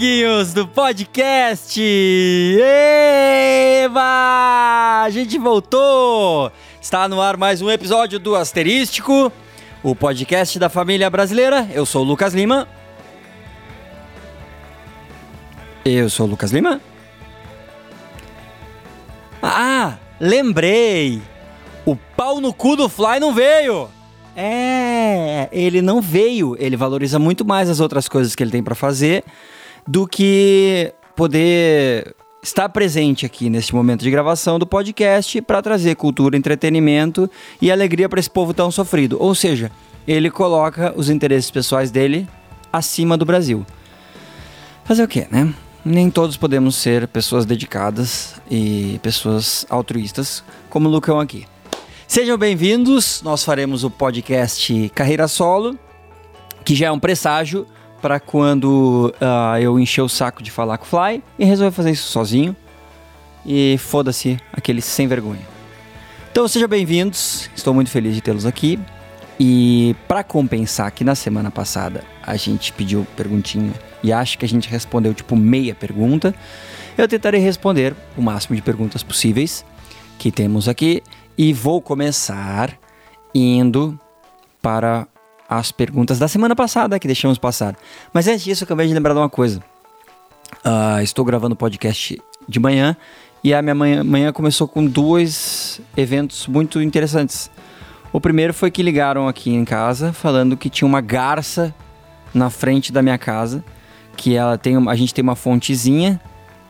amiguinhos do podcast! Eba! A gente voltou! Está no ar mais um episódio do Asterístico, o podcast da família brasileira. Eu sou o Lucas Lima. Eu sou o Lucas Lima. Ah, lembrei! O pau no cu do Fly não veio! É, ele não veio. Ele valoriza muito mais as outras coisas que ele tem para fazer do que poder estar presente aqui neste momento de gravação do podcast para trazer cultura, entretenimento e alegria para esse povo tão sofrido. Ou seja, ele coloca os interesses pessoais dele acima do Brasil. Fazer o quê, né? Nem todos podemos ser pessoas dedicadas e pessoas altruístas como o Lucão aqui. Sejam bem-vindos. Nós faremos o podcast Carreira Solo, que já é um presságio para quando uh, eu encher o saco de falar com o Fly e resolver fazer isso sozinho. E foda-se aquele sem vergonha. Então sejam bem-vindos. Estou muito feliz de tê-los aqui. E para compensar que na semana passada a gente pediu perguntinha e acho que a gente respondeu tipo meia pergunta, eu tentarei responder o máximo de perguntas possíveis que temos aqui e vou começar indo para as perguntas da semana passada que deixamos passar. Mas antes disso, eu acabei de lembrar de uma coisa. Uh, estou gravando o podcast de manhã e a minha manhã, manhã começou com dois eventos muito interessantes. O primeiro foi que ligaram aqui em casa falando que tinha uma garça na frente da minha casa, que ela tem, a gente tem uma fontezinha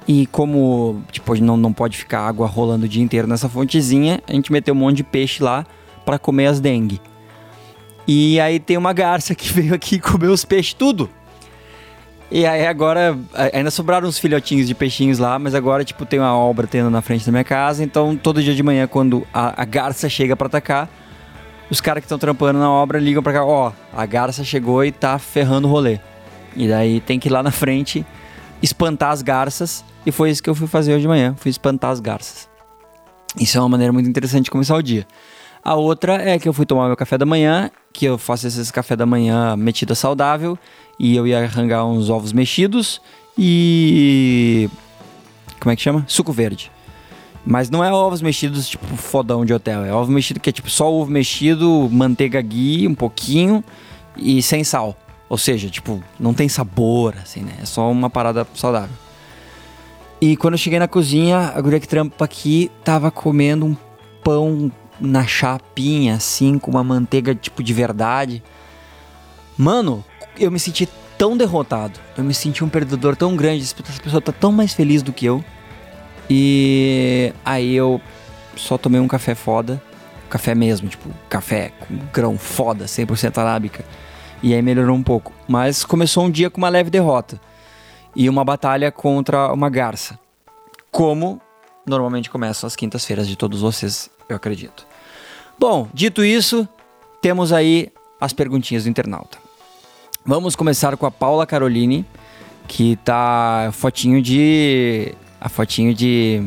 e como, tipo, não, não pode ficar água rolando o dia inteiro nessa fontezinha, a gente meteu um monte de peixe lá para comer as dengue. E aí tem uma garça que veio aqui comer os peixes tudo. E aí agora, ainda sobraram uns filhotinhos de peixinhos lá, mas agora, tipo, tem uma obra tendo na frente da minha casa, então todo dia de manhã, quando a, a garça chega para atacar, os caras que estão trampando na obra ligam pra cá, ó, a garça chegou e tá ferrando o rolê. E daí tem que ir lá na frente espantar as garças e foi isso que eu fui fazer hoje de manhã, fui espantar as garças. Isso é uma maneira muito interessante de começar o dia. A outra é que eu fui tomar meu café da manhã, que eu faço esse café da manhã metida saudável, e eu ia arrancar uns ovos mexidos e. Como é que chama? Suco verde. Mas não é ovos mexidos tipo fodão de hotel, é ovo mexido que é tipo só ovo mexido, manteiga ghee, um pouquinho e sem sal. Ou seja, tipo, não tem sabor, assim, né? É só uma parada saudável. E quando eu cheguei na cozinha, a guria que trampa aqui tava comendo um pão na chapinha, assim, com uma manteiga tipo de verdade. Mano, eu me senti tão derrotado. Eu me senti um perdedor tão grande. Essa pessoa tá tão mais feliz do que eu. E aí eu só tomei um café foda. Café mesmo, tipo, café com grão foda, 100% arábica. E aí melhorou um pouco. Mas começou um dia com uma leve derrota e uma batalha contra uma garça. Como normalmente começam as quintas-feiras de todos vocês, eu acredito. Bom, dito isso, temos aí as perguntinhas do internauta. Vamos começar com a Paula Caroline, que tá fotinho de a fotinho de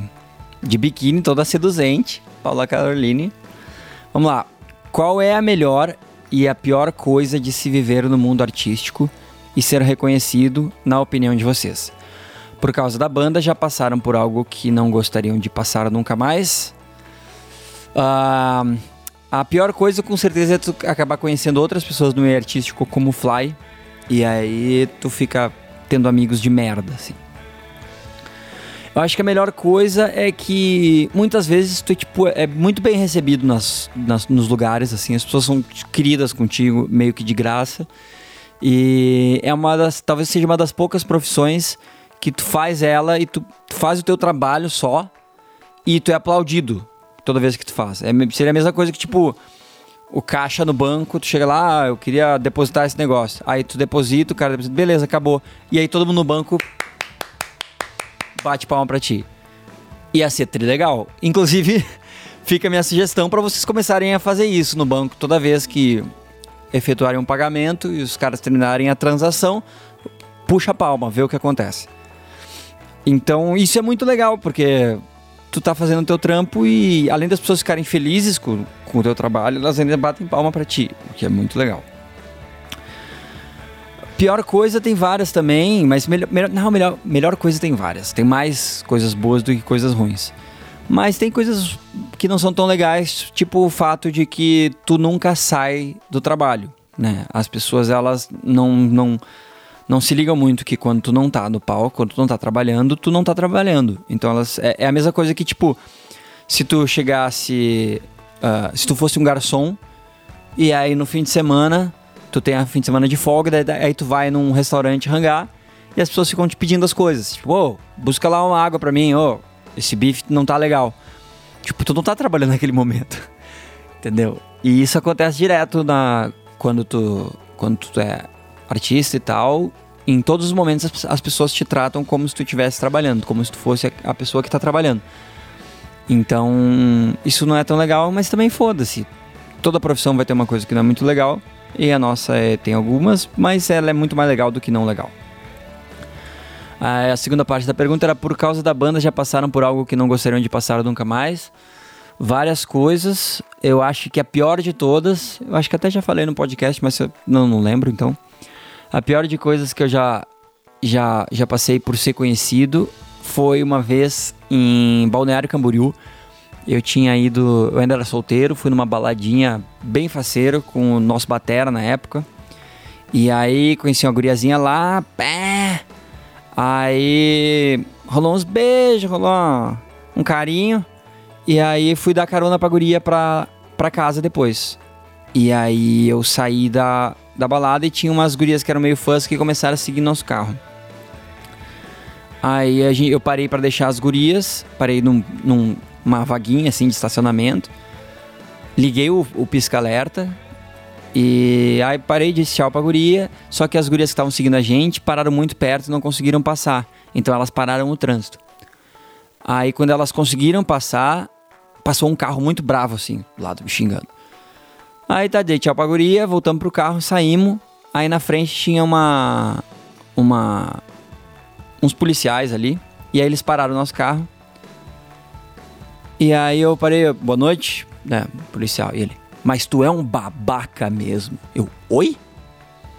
de biquíni toda seduzente, Paula Caroline. Vamos lá. Qual é a melhor e a pior coisa de se viver no mundo artístico? e ser reconhecido na opinião de vocês. Por causa da banda, já passaram por algo que não gostariam de passar nunca mais? Uh, a pior coisa, com certeza, é tu acabar conhecendo outras pessoas no meio artístico como Fly, e aí tu fica tendo amigos de merda, assim. Eu acho que a melhor coisa é que muitas vezes tu tipo, é muito bem recebido nas, nas, nos lugares, assim, as pessoas são queridas contigo, meio que de graça. E é uma das, talvez seja uma das poucas profissões que tu faz ela e tu faz o teu trabalho só e tu é aplaudido toda vez que tu faz. É, seria a mesma coisa que, tipo, o caixa no banco, tu chega lá, ah, eu queria depositar esse negócio. Aí tu deposita, o cara deposita, beleza, acabou. E aí todo mundo no banco bate palma pra ti. Ia ser legal. Inclusive, fica a minha sugestão para vocês começarem a fazer isso no banco toda vez que efetuarem um pagamento e os caras terminarem a transação, puxa a palma, vê o que acontece. Então isso é muito legal, porque tu tá fazendo o teu trampo e além das pessoas ficarem felizes com, com o teu trabalho, elas ainda batem palma para ti, o que é muito legal. Pior coisa tem várias também, mas melhor, melhor, não, melhor, melhor coisa tem várias. Tem mais coisas boas do que coisas ruins. Mas tem coisas que não são tão legais, tipo o fato de que tu nunca sai do trabalho, né? As pessoas, elas não, não, não se ligam muito que quando tu não tá no palco, quando tu não tá trabalhando, tu não tá trabalhando. Então elas... É, é a mesma coisa que, tipo, se tu chegasse... Uh, se tu fosse um garçom e aí no fim de semana tu tem a fim de semana de folga, daí, aí tu vai num restaurante hangar e as pessoas ficam te pedindo as coisas. Tipo, ô, oh, busca lá uma água pra mim, ô, oh, esse bife não tá legal. Tipo, tu não tá trabalhando naquele momento. Entendeu? E isso acontece direto na quando tu quando tu é artista e tal, em todos os momentos as, as pessoas te tratam como se tu estivesse trabalhando, como se tu fosse a, pessoa que tá trabalhando. Então, isso não é tão legal, mas também foda-se. Toda profissão vai ter uma coisa que não é muito legal. E a nossa é, tem algumas, mas ela é muito mais legal do que não legal. A segunda parte da pergunta era por causa da banda já passaram por algo que não gostariam de passar nunca mais? Várias coisas. Eu acho que a pior de todas, eu acho que até já falei no podcast, mas eu não, não lembro então. A pior de coisas que eu já já já passei por ser conhecido foi uma vez em Balneário Camboriú. Eu tinha ido, eu ainda era solteiro, fui numa baladinha bem faceiro com o nosso batera na época. E aí conheci uma guriazinha lá, pé. Aí rolou uns beijos, rolou um carinho. E aí fui dar carona pra guria pra, pra casa depois. E aí eu saí da, da balada e tinha umas gurias que eram meio fãs que começaram a seguir nosso carro. Aí gente, eu parei para deixar as gurias, parei num, num uma vaguinha assim de estacionamento. Liguei o, o pisca-alerta e aí parei de tchau pra guria, só que as gurias que estavam seguindo a gente pararam muito perto e não conseguiram passar. Então elas pararam o trânsito. Aí quando elas conseguiram passar, passou um carro muito bravo assim, do lado me xingando. Aí tá, dei tchau pra guria, voltamos pro carro, saímos. Aí na frente tinha uma uma uns policiais ali, e aí eles pararam o nosso carro. E aí eu parei, boa noite, né, policial, e ele, mas tu é um babaca mesmo. Eu, oi?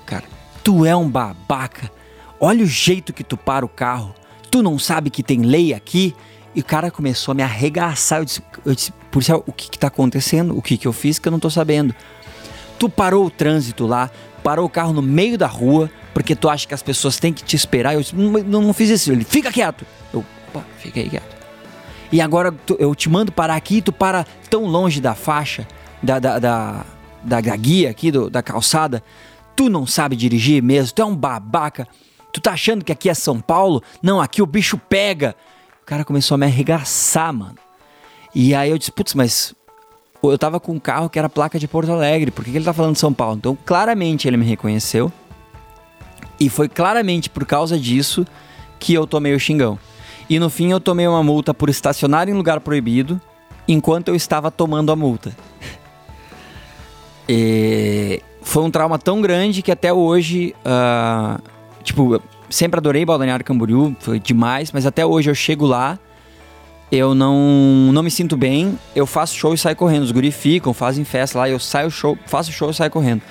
Cara, tu é um babaca. Olha o jeito que tu para o carro. Tu não sabe que tem lei aqui? E o cara começou a me arregaçar. Eu disse, eu disse policial, o que que tá acontecendo? O que que eu fiz que eu não tô sabendo? Tu parou o trânsito lá, parou o carro no meio da rua, porque tu acha que as pessoas têm que te esperar. Eu disse, não, não, fiz isso. Ele, fica quieto. Eu, opa, fiquei quieto. E agora tu, eu te mando parar aqui, tu para tão longe da faixa, da, da, da, da, da guia aqui, do, da calçada. Tu não sabe dirigir mesmo, tu é um babaca. Tu tá achando que aqui é São Paulo? Não, aqui o bicho pega. O cara começou a me arregaçar, mano. E aí eu disse, putz, mas eu tava com um carro que era placa de Porto Alegre, por que, que ele tá falando de São Paulo? Então, claramente ele me reconheceu. E foi claramente por causa disso que eu tomei o xingão. E no fim eu tomei uma multa por estacionar em lugar proibido enquanto eu estava tomando a multa. E foi um trauma tão grande que até hoje, uh, tipo, sempre adorei Balneário Camboriú, foi demais, mas até hoje eu chego lá, eu não, não me sinto bem, eu faço show e saio correndo. Os guri ficam, fazem festa lá, eu saio show, faço show e saio correndo.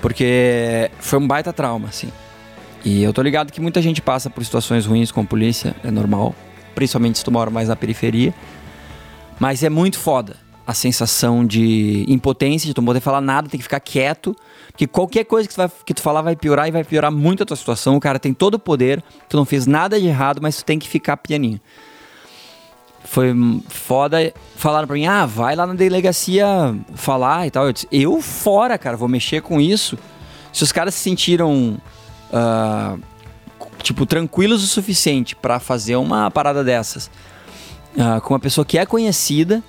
Porque foi um baita trauma, assim. E eu tô ligado que muita gente passa por situações ruins com a polícia, é normal. Principalmente se tu mora mais na periferia. Mas é muito foda a sensação de impotência, de tu não poder falar nada, tem que ficar quieto. Que qualquer coisa que tu, vai, que tu falar vai piorar e vai piorar muito a tua situação. O cara tem todo o poder, tu não fez nada de errado, mas tu tem que ficar pianinho. Foi foda. Falaram pra mim, ah, vai lá na delegacia falar e tal. Eu disse, eu fora, cara, vou mexer com isso. Se os caras se sentiram uh, tipo, tranquilos o suficiente para fazer uma parada dessas uh, com uma pessoa que é conhecida,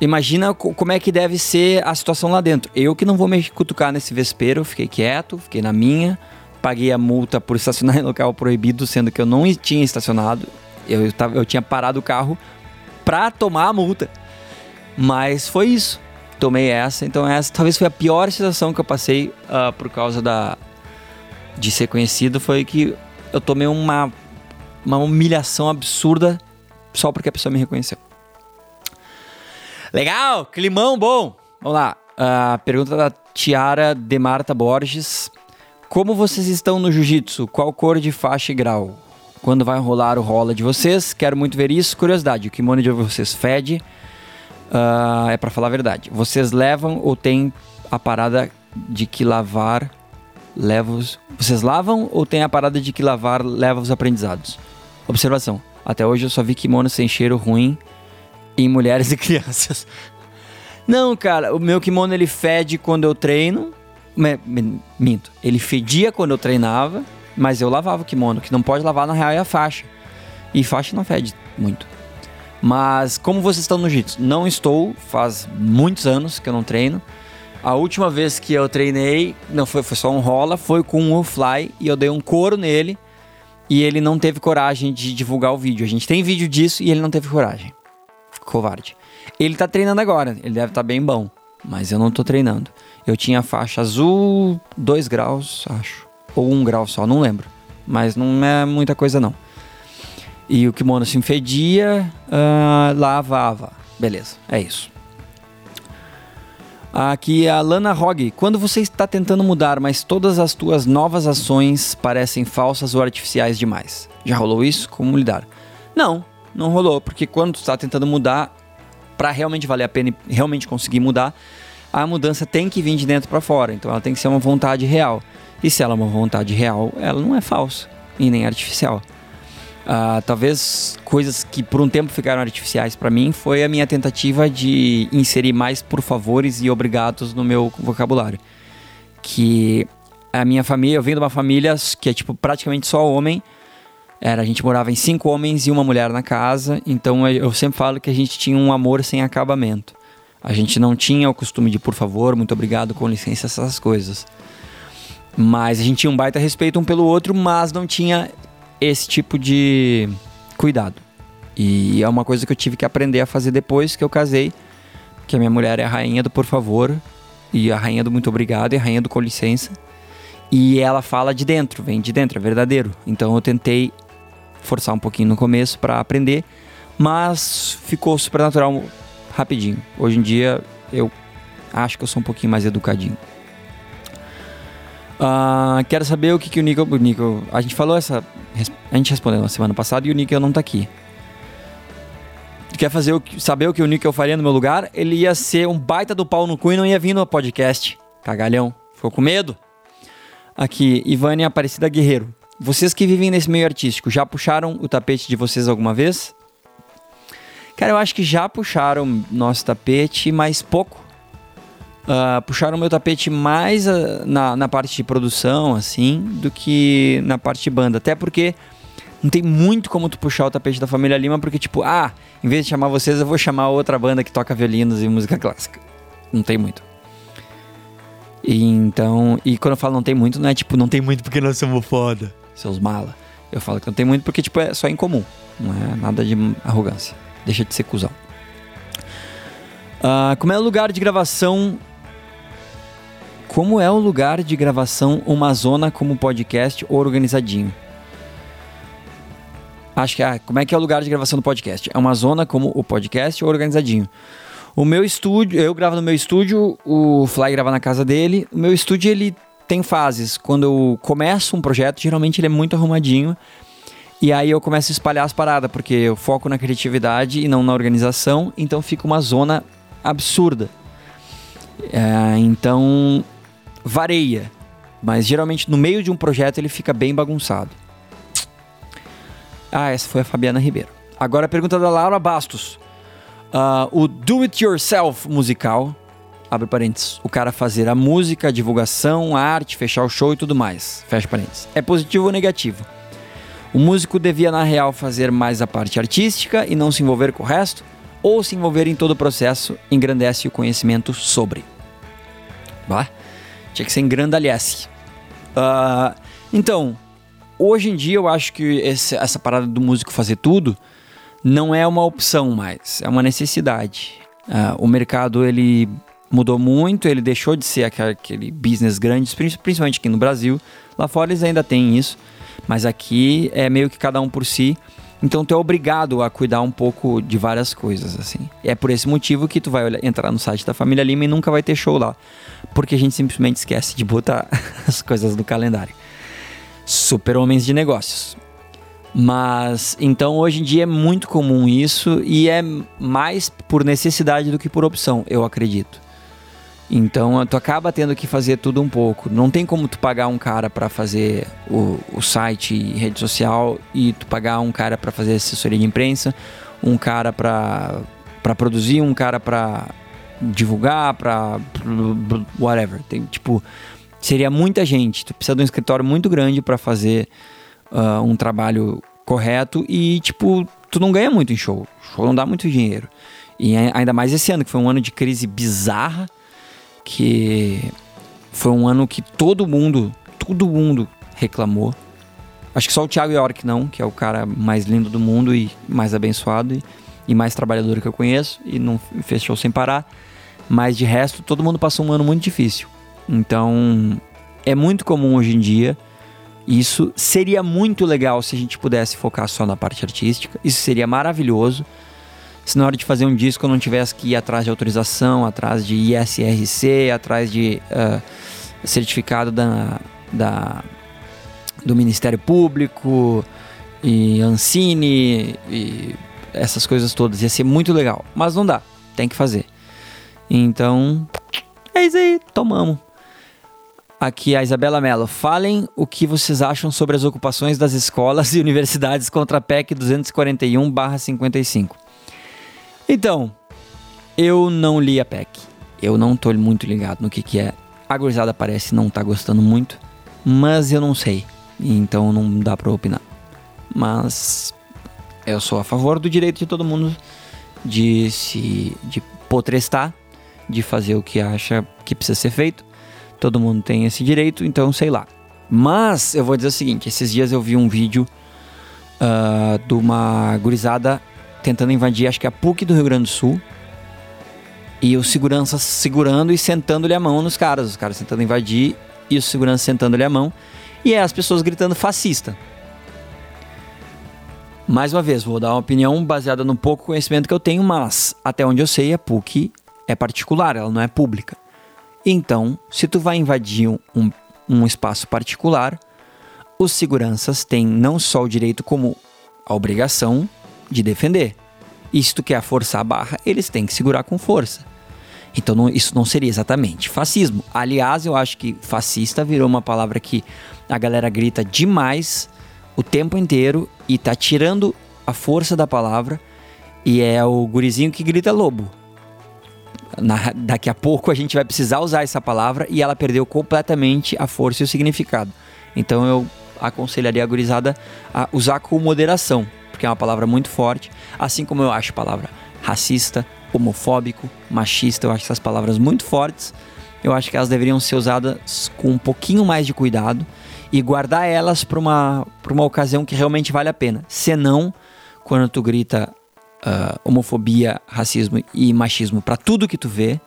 imagina como é que deve ser a situação lá dentro. Eu que não vou me cutucar nesse vespeiro, fiquei quieto, fiquei na minha, paguei a multa por estacionar em local proibido, sendo que eu não tinha estacionado. Eu, tava, eu tinha parado o carro pra tomar a multa. Mas foi isso. Tomei essa. Então, essa talvez foi a pior situação que eu passei uh, por causa da, de ser conhecido foi que eu tomei uma, uma humilhação absurda só porque a pessoa me reconheceu. Legal, climão bom. Vamos lá. A pergunta da Tiara de Marta Borges. Como vocês estão no jiu-jitsu? Qual cor de faixa e grau? Quando vai rolar o rola de vocês? Quero muito ver isso. Curiosidade, o kimono de vocês fede? Uh, é para falar a verdade. Vocês levam ou tem a parada de que lavar leva os... Vocês lavam ou tem a parada de que lavar leva os aprendizados? Observação. Até hoje eu só vi kimono sem cheiro ruim em mulheres e crianças. Não, cara, o meu kimono ele fede quando eu treino. Minto. Ele fedia quando eu treinava, mas eu lavava o kimono. que não pode lavar na real é a faixa. E faixa não fede muito. Mas como vocês estão no jiu-jitsu? Não estou, faz muitos anos que eu não treino. A última vez que eu treinei, não foi, foi só um rola, foi com o Fly e eu dei um couro nele e ele não teve coragem de divulgar o vídeo. A gente tem vídeo disso e ele não teve coragem. Covarde. Ele tá treinando agora, ele deve estar tá bem bom, mas eu não tô treinando. Eu tinha faixa azul 2 graus, acho, ou 1 um grau só, não lembro. Mas não é muita coisa não. E o kimono se infedia, uh, lavava. Beleza, é isso. Aqui a Lana Hogg. Quando você está tentando mudar, mas todas as tuas novas ações parecem falsas ou artificiais demais. Já rolou isso? Como lidar? Não, não rolou, porque quando tu está tentando mudar, para realmente valer a pena e realmente conseguir mudar, a mudança tem que vir de dentro para fora. Então ela tem que ser uma vontade real. E se ela é uma vontade real, ela não é falsa e nem artificial. Uh, talvez coisas que por um tempo ficaram artificiais para mim foi a minha tentativa de inserir mais por favores e obrigados no meu vocabulário. Que a minha família, eu venho de uma família que é tipo praticamente só homem. Era, a gente morava em cinco homens e uma mulher na casa, então eu sempre falo que a gente tinha um amor sem acabamento. A gente não tinha o costume de por favor, muito obrigado, com licença, essas coisas. Mas a gente tinha um baita respeito um pelo outro, mas não tinha esse tipo de cuidado. E é uma coisa que eu tive que aprender a fazer depois que eu casei, que a minha mulher é a rainha do por favor, e a rainha do muito obrigado, e a rainha do com licença. E ela fala de dentro, vem de dentro, é verdadeiro. Então eu tentei forçar um pouquinho no começo para aprender, mas ficou super natural rapidinho. Hoje em dia eu acho que eu sou um pouquinho mais educadinho. Uh, quero saber o que, que o Nico, o Nico. A gente falou essa. A gente respondeu na semana passada e o Nico não tá aqui. Quer fazer o, saber o que o Nico faria no meu lugar? Ele ia ser um baita do pau no cu e não ia vir no podcast. Cagalhão. Ficou com medo? Aqui, Ivane Aparecida Guerreiro. Vocês que vivem nesse meio artístico, já puxaram o tapete de vocês alguma vez? Cara, eu acho que já puxaram nosso tapete, mas pouco uh, puxaram meu tapete mais uh, na, na parte de produção, assim, do que na parte de banda. Até porque não tem muito como tu puxar o tapete da família Lima, porque, tipo, ah, em vez de chamar vocês, eu vou chamar outra banda que toca violinos e música clássica. Não tem muito. E então, e quando eu falo não tem muito, não é tipo, não tem muito porque nós somos foda, seus mala. Eu falo que não tem muito porque, tipo, é só incomum. Não é nada de arrogância. Deixa de ser cuzão. Uh, como é o lugar de gravação como é o lugar de gravação uma zona como podcast organizadinho? Acho que ah, como é que é o lugar de gravação do podcast? É uma zona como o podcast organizadinho. O meu estúdio, eu gravo no meu estúdio, o Fly grava na casa dele. O meu estúdio ele tem fases. Quando eu começo um projeto, geralmente ele é muito arrumadinho. E aí eu começo a espalhar as paradas, porque eu foco na criatividade e não na organização, então fica uma zona absurda. É, então vareia, mas geralmente no meio de um projeto ele fica bem bagunçado. Ah, essa foi a Fabiana Ribeiro. Agora a pergunta da Laura Bastos. Uh, o Do It Yourself musical, abre parênteses, o cara fazer a música, a divulgação, a arte, fechar o show e tudo mais, fecha parênteses. É positivo ou negativo? O músico devia, na real, fazer mais a parte artística e não se envolver com o resto? Ou se envolver em todo o processo engrandece o conhecimento sobre? Bah? Tinha que ser em grandalhece. Uh, então, hoje em dia eu acho que esse, essa parada do músico fazer tudo não é uma opção mais, é uma necessidade. Uh, o mercado ele mudou muito, ele deixou de ser aquele business grande, principalmente aqui no Brasil. Lá fora eles ainda têm isso, mas aqui é meio que cada um por si. Então tu é obrigado a cuidar um pouco de várias coisas, assim. É por esse motivo que tu vai entrar no site da Família Lima e nunca vai ter show lá. porque a gente simplesmente esquece de botar as coisas no calendário. Super homens de negócios. Mas então hoje em dia é muito comum isso e é mais por necessidade do que por opção, eu acredito. Então tu acaba tendo que fazer tudo um pouco. Não tem como tu pagar um cara para fazer o, o site e rede social e tu pagar um cara para fazer assessoria de imprensa, um cara para para produzir, um cara para divulgar, para whatever. Tem tipo seria muita gente. Tu precisa de um escritório muito grande para fazer uh, um trabalho correto e tipo tu não ganha muito em show. Show não dá muito dinheiro. E ainda mais esse ano que foi um ano de crise bizarra que foi um ano que todo mundo, todo mundo reclamou. Acho que só o Thiago York não, que é o cara mais lindo do mundo e mais abençoado e, e mais trabalhador que eu conheço e não fechou sem parar. Mas de resto, todo mundo passou um ano muito difícil. Então, é muito comum hoje em dia. Isso seria muito legal se a gente pudesse focar só na parte artística. Isso seria maravilhoso se na hora de fazer um disco eu não tivesse que ir atrás de autorização, atrás de ISRC, atrás de uh, certificado da, da, do Ministério Público e Ancine e essas coisas todas. Ia ser muito legal, mas não dá, tem que fazer. Então, é isso aí, tomamos. Aqui a Isabela Mello. Falem o que vocês acham sobre as ocupações das escolas e universidades contra a PEC 241-55. Então, eu não li a PEC. Eu não tô muito ligado no que, que é. A gurizada parece não tá gostando muito, mas eu não sei. Então não dá pra opinar. Mas eu sou a favor do direito de todo mundo de se de potrestar, de fazer o que acha que precisa ser feito. Todo mundo tem esse direito, então sei lá. Mas eu vou dizer o seguinte: esses dias eu vi um vídeo uh, de uma gurizada tentando invadir, acho que a PUC do Rio Grande do Sul. E os seguranças segurando e sentando-lhe a mão nos caras. Os caras tentando invadir e os seguranças sentando-lhe a mão. E é as pessoas gritando fascista. Mais uma vez, vou dar uma opinião baseada no pouco conhecimento que eu tenho, mas até onde eu sei, a PUC é particular, ela não é pública. Então, se tu vai invadir um, um espaço particular, os seguranças têm não só o direito como a obrigação de defender. E se tu quer forçar a barra, eles têm que segurar com força. Então não, isso não seria exatamente fascismo. Aliás, eu acho que fascista virou uma palavra que a galera grita demais o tempo inteiro e tá tirando a força da palavra. E é o gurizinho que grita lobo. Na, daqui a pouco a gente vai precisar usar essa palavra e ela perdeu completamente a força e o significado. Então eu aconselharia a gurizada a usar com moderação porque é uma palavra muito forte, assim como eu acho a palavra racista, homofóbico, machista, eu acho essas palavras muito fortes. Eu acho que elas deveriam ser usadas com um pouquinho mais de cuidado e guardar elas para uma, uma ocasião que realmente vale a pena. Senão, quando tu grita uh, homofobia, racismo e machismo para tudo que tu vê,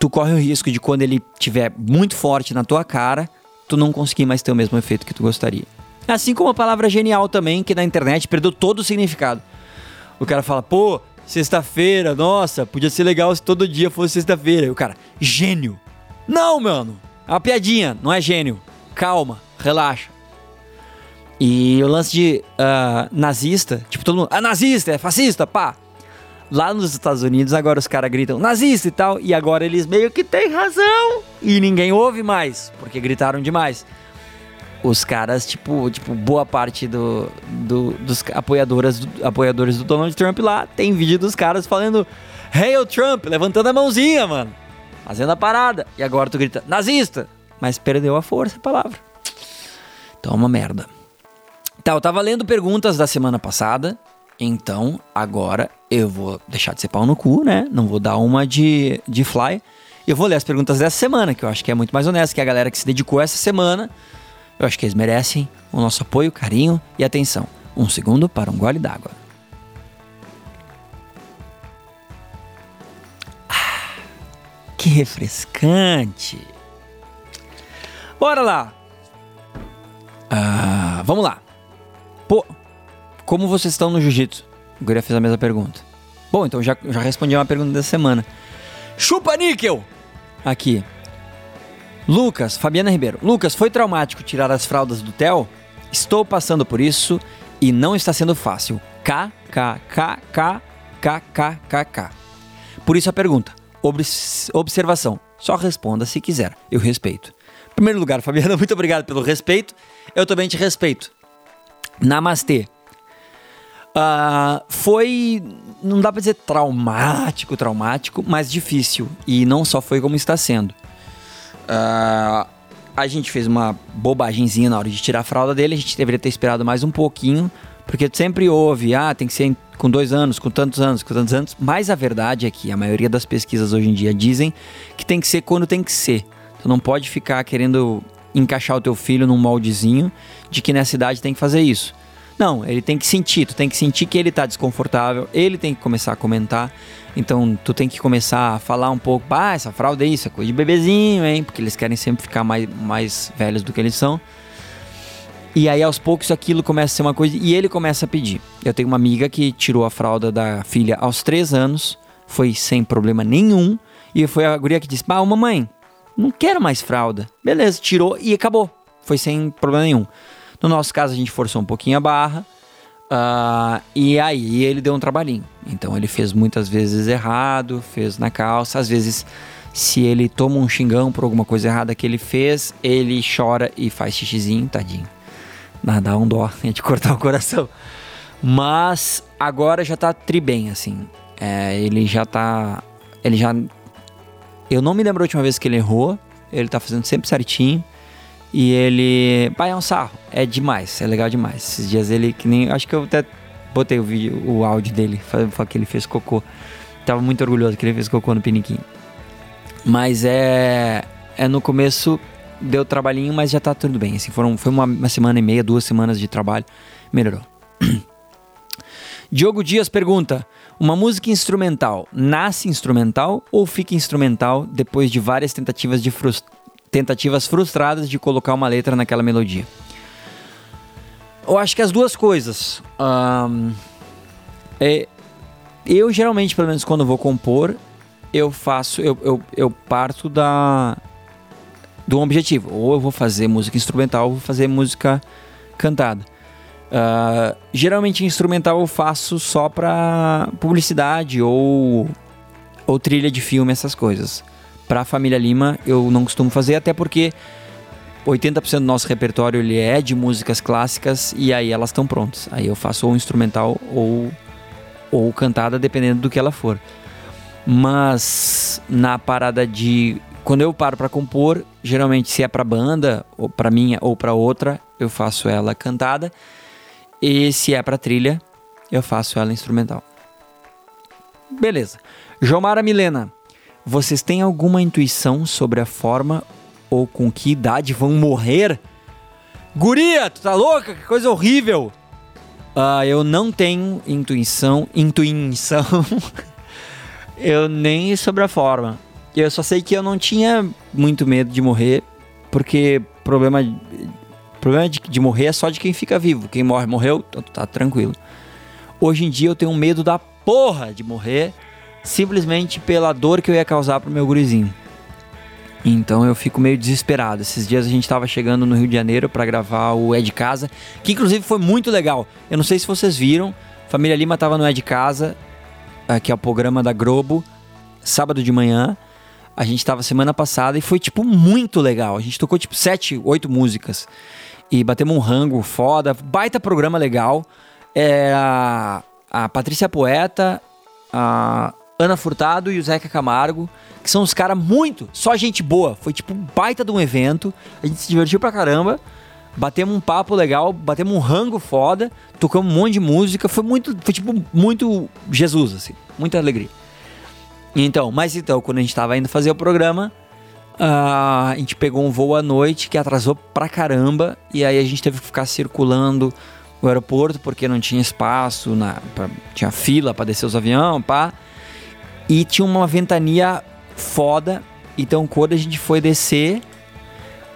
tu corre o risco de quando ele tiver muito forte na tua cara, tu não conseguir mais ter o mesmo efeito que tu gostaria. Assim como a palavra genial também, que na internet perdeu todo o significado. O cara fala, pô, sexta-feira, nossa, podia ser legal se todo dia fosse sexta-feira. E o cara, gênio. Não, mano, é uma piadinha, não é gênio. Calma, relaxa. E o lance de uh, nazista, tipo, todo mundo, ah, nazista, é fascista, pá. Lá nos Estados Unidos, agora os caras gritam nazista e tal, e agora eles meio que têm razão. E ninguém ouve mais, porque gritaram demais os caras, tipo, tipo boa parte do, do, dos apoiadores, do, apoiadores do Donald Trump lá, tem vídeo dos caras falando Hail Trump, levantando a mãozinha, mano. Fazendo a parada. E agora tu grita, nazista! Mas perdeu a força a palavra. Então é uma merda. Tá, eu tava lendo perguntas da semana passada. Então, agora eu vou deixar de ser pau no cu, né? Não vou dar uma de, de fly. Eu vou ler as perguntas dessa semana, que eu acho que é muito mais honesto, que é a galera que se dedicou essa semana eu acho que eles merecem o nosso apoio, carinho e atenção. Um segundo para um gole d'água. Ah, que refrescante! Bora lá! Ah, vamos lá. Pô, como vocês estão no jiu-jitsu? O Guria fez a mesma pergunta. Bom, então já, já respondi uma pergunta da semana. Chupa níquel! Aqui. Lucas, Fabiana Ribeiro. Lucas, foi traumático tirar as fraldas do Theo? Estou passando por isso e não está sendo fácil. K, K, K, K, K, K, K, K. Por isso a pergunta. Observação. Só responda se quiser. Eu respeito. Em primeiro lugar, Fabiana, muito obrigado pelo respeito. Eu também te respeito. Namastê. Uh, foi, não dá pra dizer traumático, traumático, mas difícil. E não só foi como está sendo. Uh, a gente fez uma bobagemzinha na hora de tirar a fralda dele, a gente deveria ter esperado mais um pouquinho, porque sempre houve, ah, tem que ser com dois anos, com tantos anos, com tantos anos. Mas a verdade é que a maioria das pesquisas hoje em dia dizem que tem que ser quando tem que ser. Tu não pode ficar querendo encaixar o teu filho num moldezinho de que nessa idade tem que fazer isso. Não, ele tem que sentir, tu tem que sentir que ele tá desconfortável, ele tem que começar a comentar. Então tu tem que começar a falar um pouco, ah, essa fralda é isso, é coisa de bebezinho, hein? Porque eles querem sempre ficar mais, mais velhos do que eles são. E aí aos poucos aquilo começa a ser uma coisa e ele começa a pedir. Eu tenho uma amiga que tirou a fralda da filha aos 3 anos, foi sem problema nenhum, e foi a guria que disse: "Ah, mamãe, não quero mais fralda". Beleza, tirou e acabou. Foi sem problema nenhum. No nosso caso a gente forçou um pouquinho a barra. Uh, e aí ele deu um trabalhinho. Então ele fez muitas vezes errado, fez na calça, às vezes se ele toma um xingão por alguma coisa errada que ele fez, ele chora e faz xixizinho, tadinho. Dá um dó de cortar o coração. Mas agora já tá tri bem, assim. É, ele já tá. Ele já. Eu não me lembro a última vez que ele errou. Ele tá fazendo sempre certinho. E ele. Pai, é um sarro. É demais, é legal demais. Esses dias ele que nem. Acho que eu até botei o vídeo, o áudio dele, falando que ele fez cocô. Tava muito orgulhoso que ele fez cocô no piniquinho. Mas é. É no começo deu trabalhinho, mas já tá tudo bem. Assim, foram, foi uma, uma semana e meia, duas semanas de trabalho. Melhorou. Diogo Dias pergunta: Uma música instrumental nasce instrumental ou fica instrumental depois de várias tentativas de frustração? Tentativas frustradas de colocar uma letra naquela melodia. Eu acho que as duas coisas. Um, é, eu geralmente, pelo menos quando vou compor, eu faço, eu, eu, eu parto da do objetivo. Ou eu vou fazer música instrumental, ou vou fazer música cantada. Uh, geralmente instrumental eu faço só pra publicidade ou, ou trilha de filme, essas coisas. Para a família Lima eu não costumo fazer, até porque 80% do nosso repertório ele é de músicas clássicas e aí elas estão prontas. Aí eu faço ou instrumental ou, ou cantada, dependendo do que ela for. Mas na parada de quando eu paro para compor, geralmente se é para banda, ou para minha ou para outra, eu faço ela cantada. E se é para trilha, eu faço ela instrumental. Beleza. Jomara Milena. Vocês têm alguma intuição sobre a forma ou com que idade vão morrer? Guria, tu tá louca? Que coisa horrível! Uh, eu não tenho intuição. Intuição. eu nem sobre a forma. Eu só sei que eu não tinha muito medo de morrer, porque problema, problema de, de morrer é só de quem fica vivo. Quem morre, morreu, tá, tá tranquilo. Hoje em dia eu tenho medo da porra de morrer simplesmente pela dor que eu ia causar pro meu gurizinho. Então eu fico meio desesperado. Esses dias a gente estava chegando no Rio de Janeiro para gravar o É de Casa, que inclusive foi muito legal. Eu não sei se vocês viram, Família Lima estava no É de Casa, eh, que é o programa da Globo, sábado de manhã. A gente estava semana passada e foi tipo muito legal. A gente tocou tipo sete, oito músicas e batemos um rango foda, baita programa legal. É a, a Patrícia Poeta, a Ana Furtado e o Zeca Camargo, que são os caras muito, só gente boa. Foi tipo um baita de um evento. A gente se divertiu pra caramba. Batemos um papo legal, batemos um rango foda, tocamos um monte de música. Foi muito, foi tipo muito Jesus, assim, muita alegria. Então, mas então, quando a gente tava indo fazer o programa, uh, a gente pegou um voo à noite que atrasou pra caramba. E aí a gente teve que ficar circulando o aeroporto porque não tinha espaço, na, pra, tinha fila para descer os aviões, pá. E tinha uma ventania foda. Então quando a gente foi descer,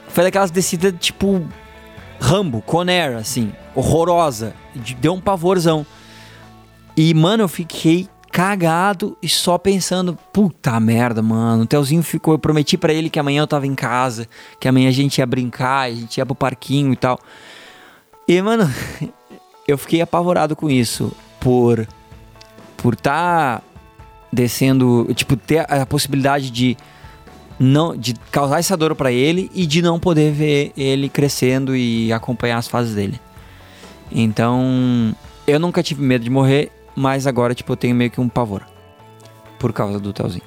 foi daquelas descidas tipo Rambo, Conair, assim, horrorosa. Deu um pavorzão. E, mano, eu fiquei cagado e só pensando, puta merda, mano. O Telzinho ficou, eu prometi para ele que amanhã eu tava em casa, que amanhã a gente ia brincar, a gente ia pro parquinho e tal. E, mano, eu fiquei apavorado com isso, por por tá descendo, tipo, ter a possibilidade de não de causar essa dor para ele e de não poder ver ele crescendo e acompanhar as fases dele. Então, eu nunca tive medo de morrer, mas agora tipo eu tenho meio que um pavor por causa do Telzinho.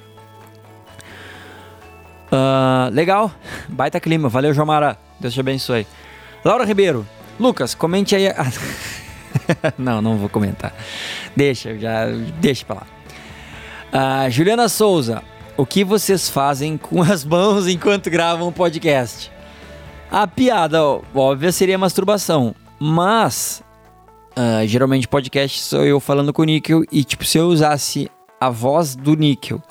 Uh, legal, baita clima, valeu Jomara, Deus te abençoe. Laura Ribeiro, Lucas, comente aí. não, não vou comentar. Deixa, já deixa pra lá. Uh, Juliana Souza, o que vocês fazem com as mãos enquanto gravam o podcast? A piada óbvia seria masturbação, mas uh, geralmente podcast sou eu falando com o Níquel e tipo se eu usasse a voz do Níquel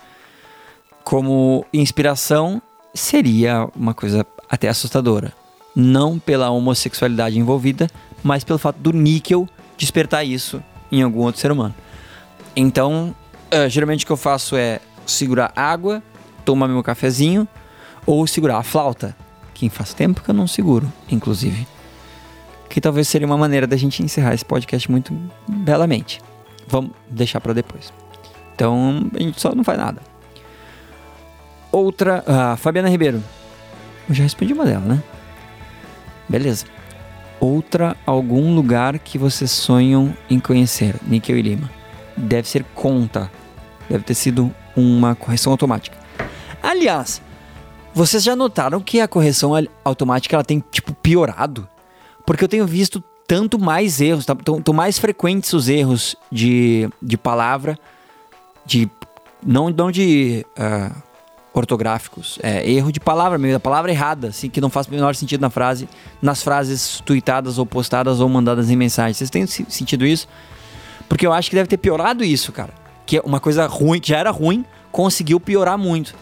como inspiração seria uma coisa até assustadora, não pela homossexualidade envolvida, mas pelo fato do Níquel despertar isso em algum outro ser humano. Então, uh, geralmente o que eu faço é segurar água, tomar meu cafezinho ou segurar a flauta, que faz tempo que eu não seguro, inclusive. Que talvez seria uma maneira da gente encerrar esse podcast muito belamente. Vamos deixar para depois. Então, a gente só não faz nada. Outra, a Fabiana Ribeiro. Eu já respondi uma dela, né? Beleza. Outra, algum lugar que vocês sonham em conhecer, Níquel e Lima. Deve ser conta. Deve ter sido uma correção automática. Aliás, vocês já notaram que a correção automática ela tem tipo piorado? Porque eu tenho visto tanto mais erros, tá? tão, mais frequentes os erros de, de palavra, de não, não de uh, ortográficos, é erro de palavra mesmo, a palavra errada, assim, que não faz o menor sentido na frase, nas frases tweetadas ou postadas ou mandadas em mensagem. Vocês têm sentido isso? Porque eu acho que deve ter piorado isso, cara que é uma coisa ruim, que já era ruim, conseguiu piorar muito.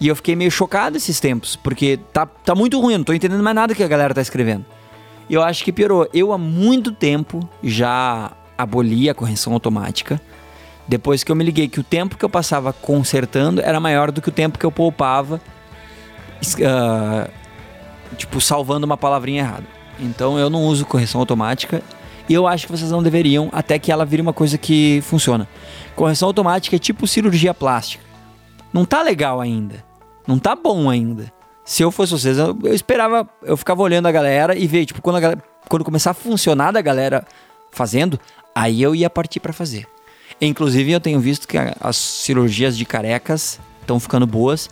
E eu fiquei meio chocado esses tempos, porque tá, tá muito ruim, não tô entendendo mais nada que a galera tá escrevendo. Eu acho que piorou. Eu há muito tempo já aboli a correção automática. Depois que eu me liguei que o tempo que eu passava consertando era maior do que o tempo que eu poupava, uh, tipo, salvando uma palavrinha errada. Então eu não uso correção automática e eu acho que vocês não deveriam até que ela vire uma coisa que funciona. Correção automática é tipo cirurgia plástica. Não tá legal ainda. Não tá bom ainda. Se eu fosse vocês, eu, eu esperava, eu ficava olhando a galera e ver, tipo, quando, a galera, quando começar a funcionar da galera fazendo, aí eu ia partir para fazer. Inclusive, eu tenho visto que as cirurgias de carecas estão ficando boas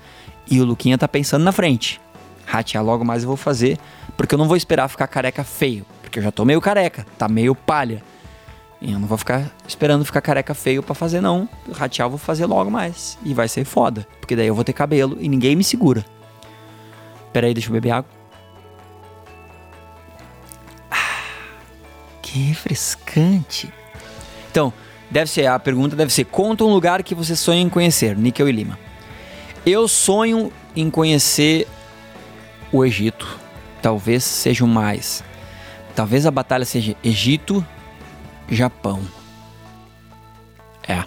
e o Luquinha tá pensando na frente. Ratear logo mais eu vou fazer, porque eu não vou esperar ficar careca feio porque eu já tô meio careca, tá meio palha. E eu não vou ficar esperando ficar careca feio para fazer, não. Ratear eu vou fazer logo mais. E vai ser foda. Porque daí eu vou ter cabelo e ninguém me segura. Pera aí, deixa eu beber água. Ah, que refrescante. Então, deve ser, a pergunta deve ser: conta um lugar que você sonha em conhecer, Níquel e Lima. Eu sonho em conhecer o Egito. Talvez seja o mais. Talvez a batalha seja Egito, Japão. É.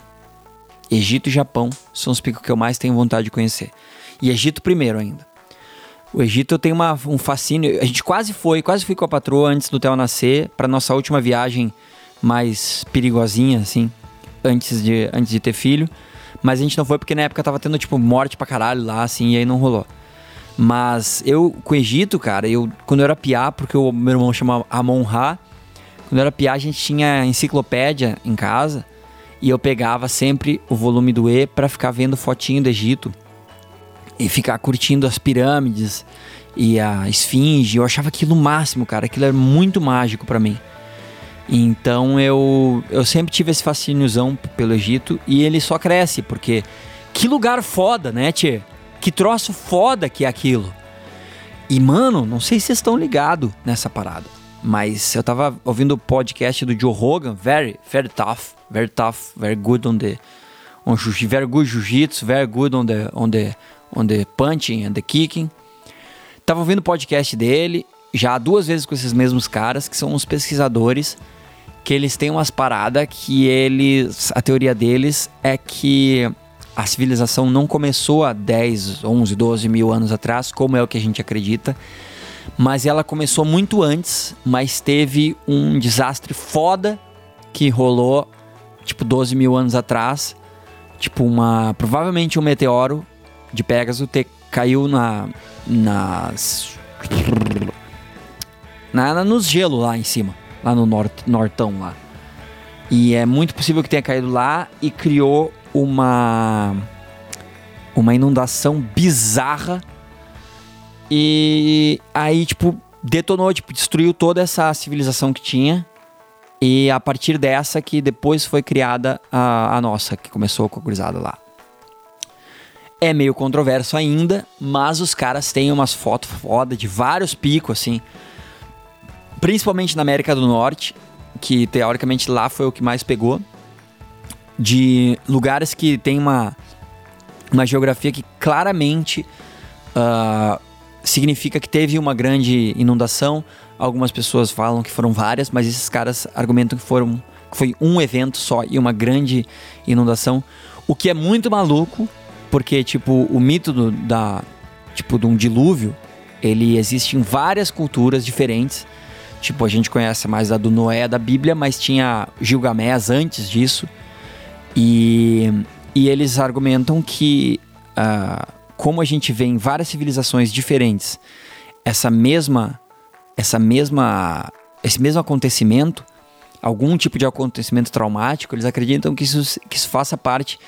Egito e Japão são os picos que eu mais tenho vontade de conhecer. E Egito primeiro ainda. O Egito tenho uma, um fascínio. A gente quase foi, quase fui com a patroa antes do Theo nascer, para nossa última viagem mais perigosinha, assim, antes de, antes de ter filho. Mas a gente não foi porque na época tava tendo, tipo, morte pra caralho lá, assim, e aí não rolou. Mas eu, com o Egito, cara, eu, quando eu era piá, porque o meu irmão chama Amon Ra, quando eu era piá, a gente tinha enciclopédia em casa e eu pegava sempre o volume do E para ficar vendo fotinho do Egito e ficar curtindo as pirâmides e a esfinge. Eu achava aquilo máximo, cara. Aquilo era muito mágico para mim. Então eu, eu sempre tive esse fascíniozão pelo Egito e ele só cresce, porque que lugar foda, né, Tchê? Que troço foda que é aquilo. E, mano, não sei se vocês estão ligados nessa parada. Mas eu tava ouvindo o podcast do Joe Rogan, very, very tough, very tough, very good on the, on very good jiu-jitsu, very good on the, on the, on the punching and the kicking. Tava ouvindo o podcast dele, já duas vezes com esses mesmos caras, que são uns pesquisadores que eles têm umas paradas que eles. A teoria deles é que a civilização não começou há 10, 11, 12 mil anos atrás, como é o que a gente acredita, mas ela começou muito antes, mas teve um desastre foda que rolou, tipo, 12 mil anos atrás. Tipo, uma. Provavelmente um meteoro de Pégaso ter, caiu na. nas. Na, na, nos gelo lá em cima lá no norte, nortão lá. E é muito possível que tenha caído lá e criou uma uma inundação bizarra. E aí, tipo, detonou, tipo, destruiu toda essa civilização que tinha. E a partir dessa que depois foi criada a, a nossa, que começou com a cruzada lá. É meio controverso ainda, mas os caras têm umas fotos foda de vários picos, assim principalmente na América do Norte, que teoricamente lá foi o que mais pegou, de lugares que tem uma, uma geografia que claramente uh, significa que teve uma grande inundação. Algumas pessoas falam que foram várias, mas esses caras argumentam que foram que foi um evento só e uma grande inundação, o que é muito maluco, porque tipo o mito do, da tipo de um dilúvio, ele existe em várias culturas diferentes Tipo, a gente conhece mais a do Noé da Bíblia, mas tinha Gilgamés antes disso. E, e eles argumentam que, uh, como a gente vê em várias civilizações diferentes, essa mesma, essa mesma, esse mesmo acontecimento, algum tipo de acontecimento traumático, eles acreditam que isso, que isso faça parte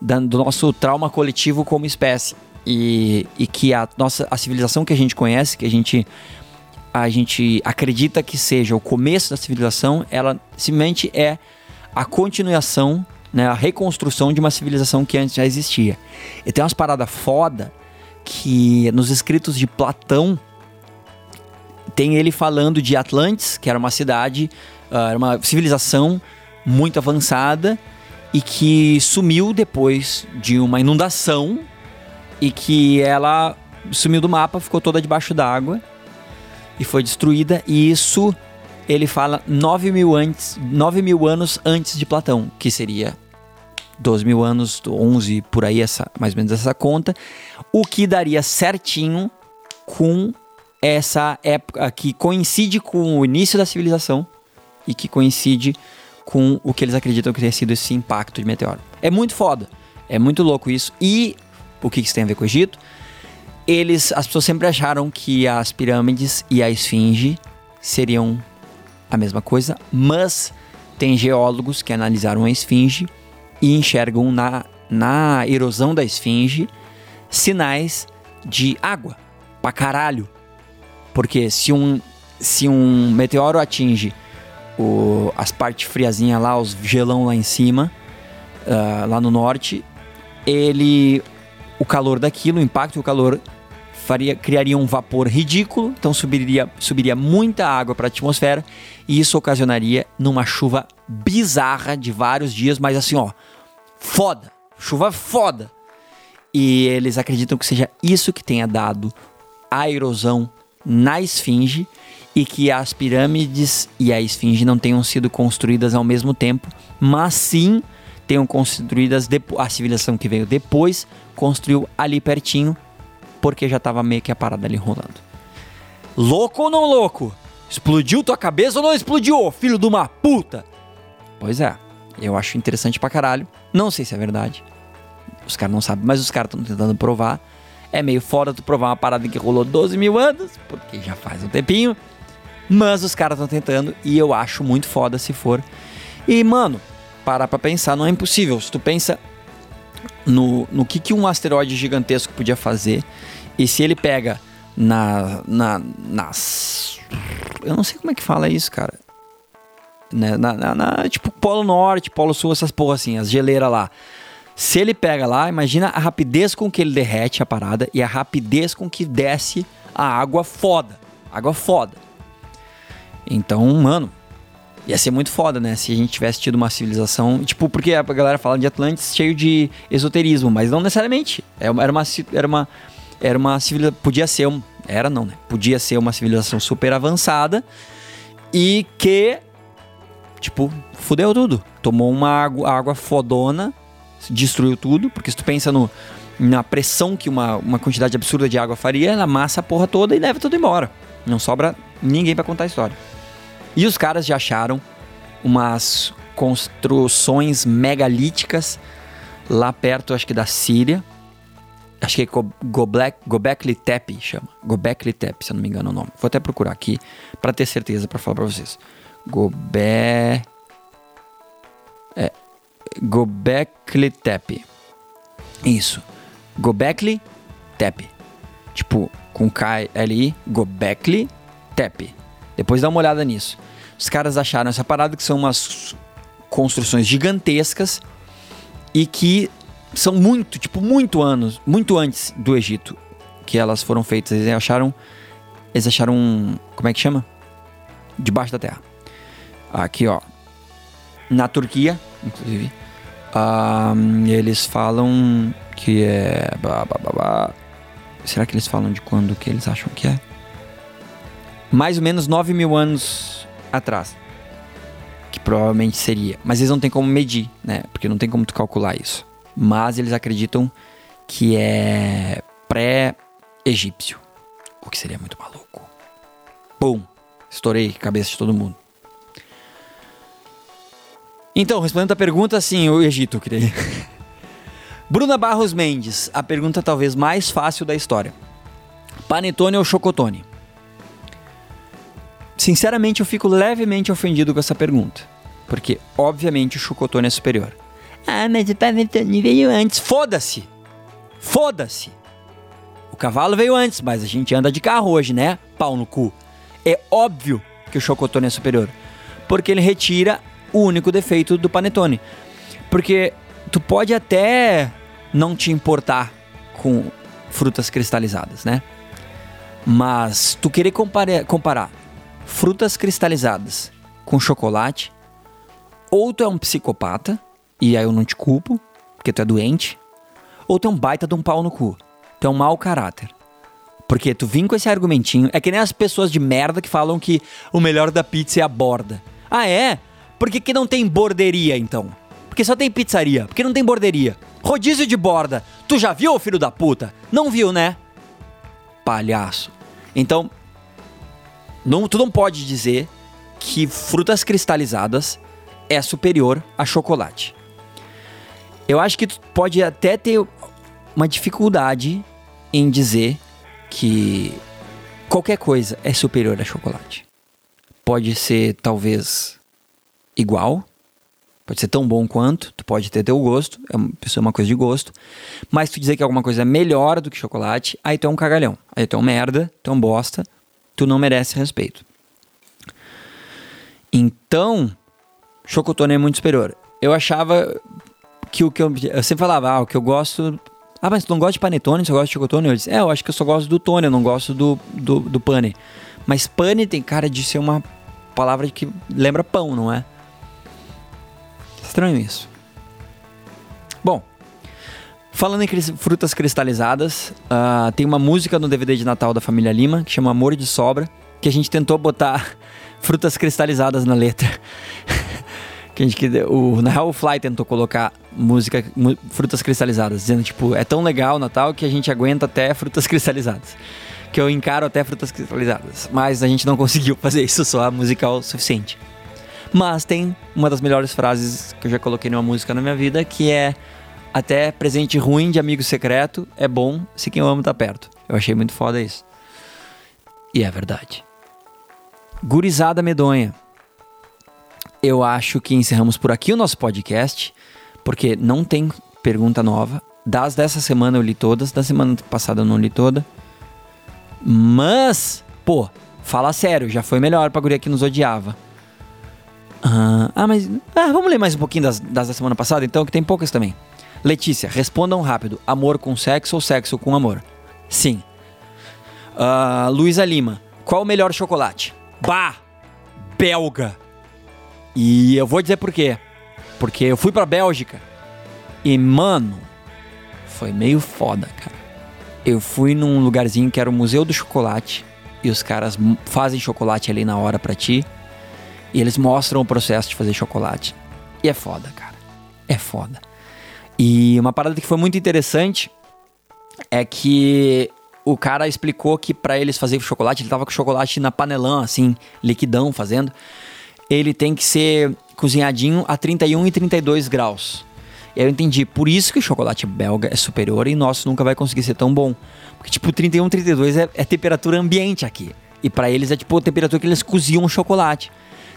da, do nosso trauma coletivo como espécie. E, e que a nossa a civilização que a gente conhece, que a gente a gente acredita que seja o começo da civilização, ela simplesmente é a continuação, né, a reconstrução de uma civilização que antes já existia. E tem umas paradas foda que nos escritos de Platão tem ele falando de Atlantis, que era uma cidade, uh, era uma civilização muito avançada e que sumiu depois de uma inundação e que ela sumiu do mapa, ficou toda debaixo d'água e foi destruída, e isso ele fala 9 mil, antes, 9 mil anos antes de Platão, que seria 12 mil anos, 11 por aí, essa, mais ou menos essa conta, o que daria certinho com essa época que coincide com o início da civilização e que coincide com o que eles acreditam que tenha sido esse impacto de meteoro. É muito foda, é muito louco isso. E o que isso tem a ver com o Egito? eles, as pessoas sempre acharam que as pirâmides e a esfinge seriam a mesma coisa, mas tem geólogos que analisaram a esfinge e enxergam na, na erosão da esfinge sinais de água pra caralho. Porque se um, se um meteoro atinge o, as partes friazinhas lá, os gelão lá em cima, uh, lá no norte, ele. O calor daquilo, o impacto o calor faria, criaria um vapor ridículo, então subiria, subiria muita água para a atmosfera e isso ocasionaria numa chuva bizarra de vários dias, mas assim, ó, foda, chuva foda. E eles acreditam que seja isso que tenha dado a erosão na esfinge e que as pirâmides e a esfinge não tenham sido construídas ao mesmo tempo, mas sim tenham construídas a civilização que veio depois construiu ali pertinho porque já tava meio que a parada ali rolando. Louco ou não louco? Explodiu tua cabeça ou não explodiu, filho de uma puta? Pois é, eu acho interessante pra caralho. Não sei se é verdade. Os caras não sabem, mas os caras estão tentando provar. É meio foda tu provar uma parada que rolou 12 mil anos, porque já faz um tempinho. Mas os caras estão tentando e eu acho muito foda se for. E, mano, parar pra pensar, não é impossível. Se tu pensa no, no que, que um asteroide gigantesco podia fazer e se ele pega na, na, nas. Eu não sei como é que fala isso, cara. Né? Na, na, na, tipo, Polo Norte, Polo Sul, essas porra assim, as geleiras lá. Se ele pega lá, imagina a rapidez com que ele derrete a parada e a rapidez com que desce a água foda. Água foda. Então, mano, Ia ser muito foda, né? Se a gente tivesse tido uma civilização. Tipo, porque a galera fala de Atlantis cheio de esoterismo, mas não necessariamente. É era uma. Era uma, era uma civilização. Podia ser. Um, era não, né? Podia ser uma civilização super avançada e que tipo, fudeu tudo. Tomou uma água, água fodona, destruiu tudo, porque se tu pensa no, na pressão que uma, uma quantidade absurda de água faria, ela amassa a porra toda e leva tudo embora. Não sobra ninguém para contar a história. E os caras já acharam umas construções megalíticas lá perto, acho que da Síria. Acho que é Gobek, Gobekli Tepe chama. Gobekli Tepe, se eu não me engano o nome. Vou até procurar aqui para ter certeza para falar para vocês. Gobe é Gobekli Tepe. Isso. Gobekli Tepe. Tipo, com K-L-I, Gobekli Tepe. Depois dá uma olhada nisso. Os caras acharam essa parada que são umas construções gigantescas e que são muito, tipo, muito anos, muito antes do Egito que elas foram feitas. Eles acharam, eles acharam, como é que chama? Debaixo da terra. Aqui, ó, na Turquia, inclusive, um, eles falam que é, bah, bah, bah, será que eles falam de quando que eles acham que é? Mais ou menos 9 mil anos atrás que provavelmente seria. Mas eles não tem como medir, né? Porque não tem como tu calcular isso. Mas eles acreditam que é pré-egípcio. O que seria muito maluco. Pum! Estourei a cabeça de todo mundo. Então, respondendo a pergunta, sim, o Egito, eu queria. Bruna Barros Mendes, a pergunta talvez mais fácil da história. Panetone ou chocotone? Sinceramente, eu fico levemente ofendido com essa pergunta. Porque, obviamente, o chocotone é superior. Ah, mas o panetone veio antes. Foda-se! Foda-se! O cavalo veio antes, mas a gente anda de carro hoje, né? Pau no cu. É óbvio que o chocotone é superior. Porque ele retira o único defeito do panetone. Porque tu pode até não te importar com frutas cristalizadas, né? Mas tu querer comparar, comparar frutas cristalizadas com chocolate, ou tu é um psicopata, e aí eu não te culpo, porque tu é doente, ou tu é um baita de um pau no cu. Tu é um mau caráter. Porque tu vim com esse argumentinho. É que nem as pessoas de merda que falam que o melhor da pizza é a borda. Ah, é? Por que, que não tem borderia então? Porque só tem pizzaria. Porque não tem borderia. Rodízio de borda. Tu já viu, filho da puta? Não viu, né? Palhaço. Então, não, tu não pode dizer que frutas cristalizadas é superior a chocolate. Eu acho que tu pode até ter uma dificuldade em dizer que qualquer coisa é superior a chocolate. Pode ser talvez igual, pode ser tão bom quanto, tu pode ter teu gosto, é uma, é uma coisa de gosto, mas tu dizer que alguma coisa é melhor do que chocolate, aí tu é um cagalhão, aí tu é um merda, tu é um bosta, tu não merece respeito. Então, chocotone é muito superior. Eu achava que o que eu, eu sempre falava, ah, o que eu gosto ah, mas tu não gosta de panetone, você gosta de chocotone? Eu disse, é, eu acho que eu só gosto do tone, eu não gosto do, do, do pane. Mas pane tem cara de ser uma palavra que lembra pão, não é? Estranho isso. Bom, falando em frutas cristalizadas, uh, tem uma música no DVD de Natal da família Lima que chama Amor de Sobra, que a gente tentou botar frutas cristalizadas na letra. que a gente, o, na real, o Fly tentou colocar música, frutas cristalizadas, dizendo, tipo, é tão legal o Natal que a gente aguenta até frutas cristalizadas. Que eu encaro até frutas cristalizadas. Mas a gente não conseguiu fazer isso só musical o suficiente. Mas tem uma das melhores frases que eu já coloquei numa música na minha vida, que é até presente ruim de amigo secreto é bom se quem eu amo tá perto. Eu achei muito foda isso. E é verdade. Gurizada medonha eu acho que encerramos por aqui o nosso podcast, porque não tem pergunta nova. Das dessa semana eu li todas, da semana passada eu não li toda. Mas, pô, fala sério, já foi melhor pra guria que nos odiava. Ah, ah mas. Ah, vamos ler mais um pouquinho das, das da semana passada, então, que tem poucas também. Letícia, respondam rápido: amor com sexo ou sexo com amor? Sim. Uh, Luísa Lima, qual o melhor chocolate? Bah! Belga! E eu vou dizer por quê. Porque eu fui pra Bélgica e, mano, foi meio foda, cara. Eu fui num lugarzinho que era o Museu do Chocolate e os caras fazem chocolate ali na hora pra ti. E eles mostram o processo de fazer chocolate. E é foda, cara. É foda. E uma parada que foi muito interessante é que o cara explicou que para eles fazerem chocolate, ele tava com chocolate na panelão, assim, liquidão fazendo. Ele tem que ser cozinhadinho a 31 e 32 graus. E aí eu entendi, por isso que o chocolate belga é superior e nosso nunca vai conseguir ser tão bom. Porque, tipo, 31, 32 é, é temperatura ambiente aqui. E para eles é, tipo, a temperatura que eles cozinham o chocolate.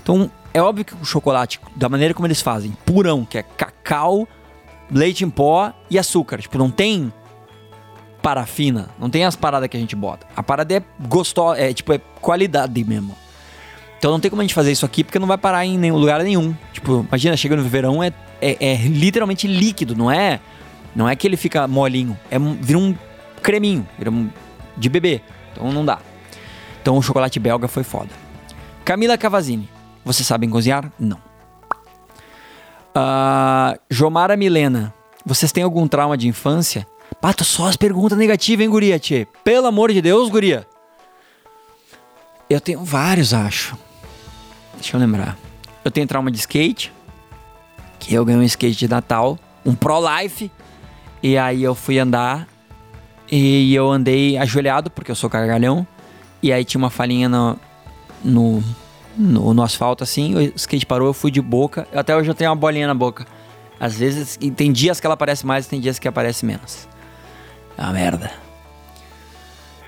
Então, é óbvio que o chocolate, da maneira como eles fazem, purão, que é cacau, leite em pó e açúcar. Tipo, não tem parafina, não tem as paradas que a gente bota. A parada é gostosa, é tipo, é qualidade mesmo. Então não tem como a gente fazer isso aqui porque não vai parar em nenhum lugar nenhum. Tipo, imagina, chega no verão, é, é, é literalmente líquido, não é? Não é que ele fica molinho, é vira um creminho, vira um de bebê. Então não dá. Então o chocolate belga foi foda. Camila Cavazini, vocês sabem cozinhar? Não. Uh, Jomara Milena, vocês têm algum trauma de infância? Pato, só as perguntas negativas, hein, guria, tchê? Pelo amor de Deus, guria. Eu tenho vários, acho. Deixa eu lembrar. Eu tenho trauma de skate, que eu ganhei um skate de Natal, um Pro Life, e aí eu fui andar e eu andei ajoelhado, porque eu sou cagalhão, e aí tinha uma falinha no, no, no, no asfalto assim, o skate parou, eu fui de boca, até hoje eu tenho uma bolinha na boca. Às vezes, tem dias que ela aparece mais, tem dias que aparece menos. É uma merda.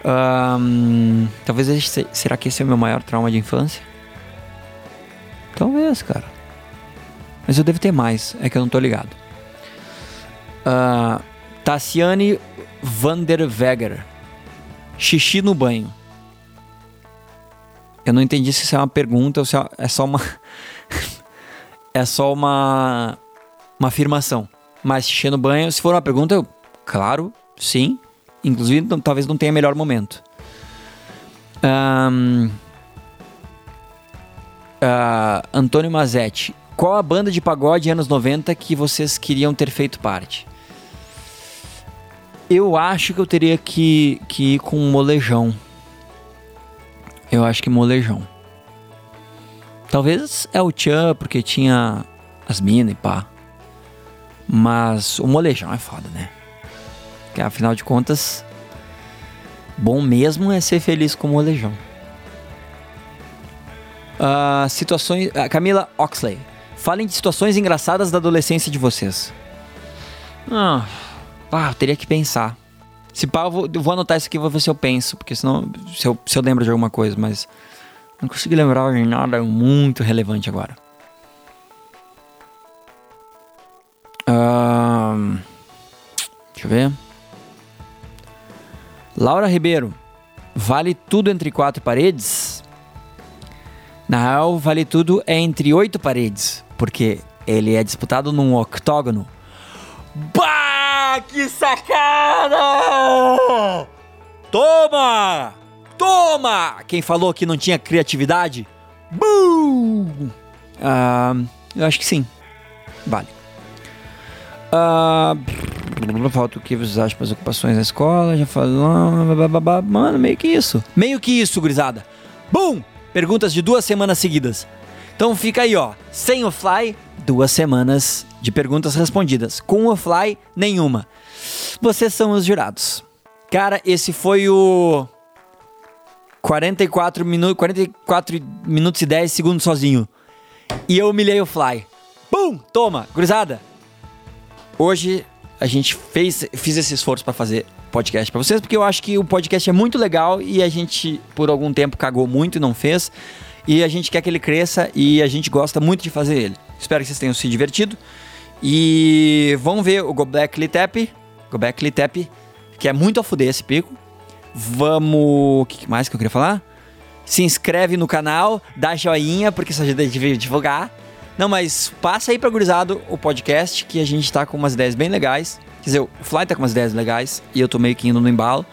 Um, talvez esse, será que esse é o meu maior trauma de infância? Talvez, cara. Mas eu devo ter mais, é que eu não tô ligado. Uh, Tassiane Vanderweger. Xixi no banho. Eu não entendi se isso é uma pergunta ou se é só uma. é só uma. Uma afirmação. Mas xixi no banho, se for uma pergunta, eu, claro, sim. Inclusive, não, talvez não tenha melhor momento. Um, uh, Antônio Mazetti. Qual a banda de pagode anos 90 que vocês queriam ter feito parte? Eu acho que eu teria que, que ir com molejão. Eu acho que molejão. Talvez é o Tchan, porque tinha as minas e pá. Mas o molejão é foda, né? Que afinal de contas, bom mesmo é ser feliz com o molejão. Uh, situações. Uh, Camila Oxley. Falem de situações engraçadas da adolescência de vocês. Ah. Ah, eu teria que pensar. Se pá, eu vou, eu vou anotar isso aqui e vou ver se eu penso, porque senão, se eu, se eu lembro de alguma coisa, mas não consegui lembrar de nada muito relevante agora. Uh, deixa eu ver. Laura Ribeiro. Vale tudo entre quatro paredes? Na real, vale tudo é entre oito paredes, porque ele é disputado num octógono. Bah! Sacada! Toma! Toma! Quem falou que não tinha criatividade? Bum! Ah, eu acho que sim. Vale. Ah, falta o que vocês acham das ocupações na escola? Já falou. Mano, meio que isso. Meio que isso, gurizada. Bum! Perguntas de duas semanas seguidas. Então fica aí, ó. Sem o fly, duas semanas de perguntas respondidas. Com o Fly, nenhuma. Vocês são os jurados. Cara, esse foi o 44 minutos, 44 minutos e 10 segundos sozinho. E eu humilhei o Fly. Bum! Toma, gurizada. Hoje a gente fez fiz esse esforço para fazer podcast para vocês, porque eu acho que o podcast é muito legal e a gente por algum tempo cagou muito e não fez. E a gente quer que ele cresça e a gente gosta muito de fazer ele. Espero que vocês tenham se divertido. E vamos ver o Go Black Litep. Go Black Litep, que é muito a fuder esse pico. Vamos. O que mais que eu queria falar? Se inscreve no canal, dá joinha, porque isso ajuda a divulgar. Não, mas passa aí pra gurizado o podcast, que a gente tá com umas ideias bem legais. Quer dizer, o Fly tá com umas ideias legais e eu tô meio que indo no embalo.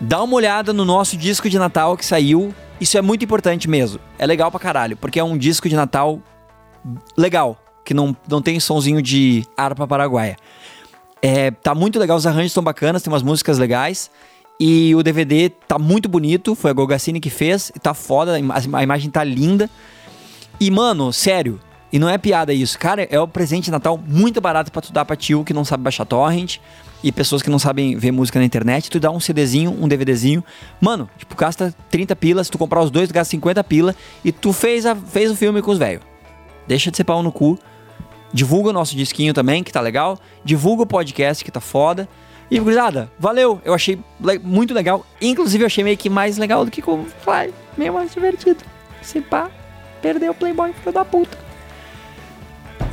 Dá uma olhada no nosso disco de Natal que saiu. Isso é muito importante mesmo. É legal pra caralho, porque é um disco de Natal legal que não, não tem sonzinho de harpa paraguaia. É, tá muito legal, os arranjos estão bacanas, tem umas músicas legais. E o DVD tá muito bonito, foi a Golgassini que fez, tá foda, a imagem tá linda. E, mano, sério, e não é piada isso. Cara, é o presente de Natal muito barato pra tu dar pra tio que não sabe baixar torrent e pessoas que não sabem ver música na internet. Tu dá um CDzinho, um DVDzinho. Mano, tipo, gasta 30 pilas. Tu comprar os dois, gasta 50 pila. E tu fez, a, fez o filme com os velhos. Deixa de ser pau no cu. Divulga o nosso disquinho também, que tá legal. Divulga o podcast, que tá foda. E, gurizada, valeu. Eu achei le- muito legal. Inclusive, eu achei meio que mais legal do que com o Fly. Meio mais divertido. Se pá, perdeu o Playboy, filho da puta.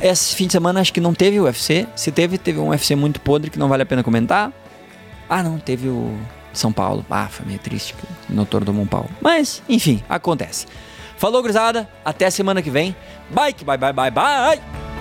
Esse fim de semana acho que não teve UFC. Se teve, teve um UFC muito podre que não vale a pena comentar. Ah, não, teve o São Paulo. Ah, foi meio triste que o Notor tomou um pau. Mas, enfim, acontece. Falou, gurizada. Até semana que vem. Bye, bye, bye, bye, bye.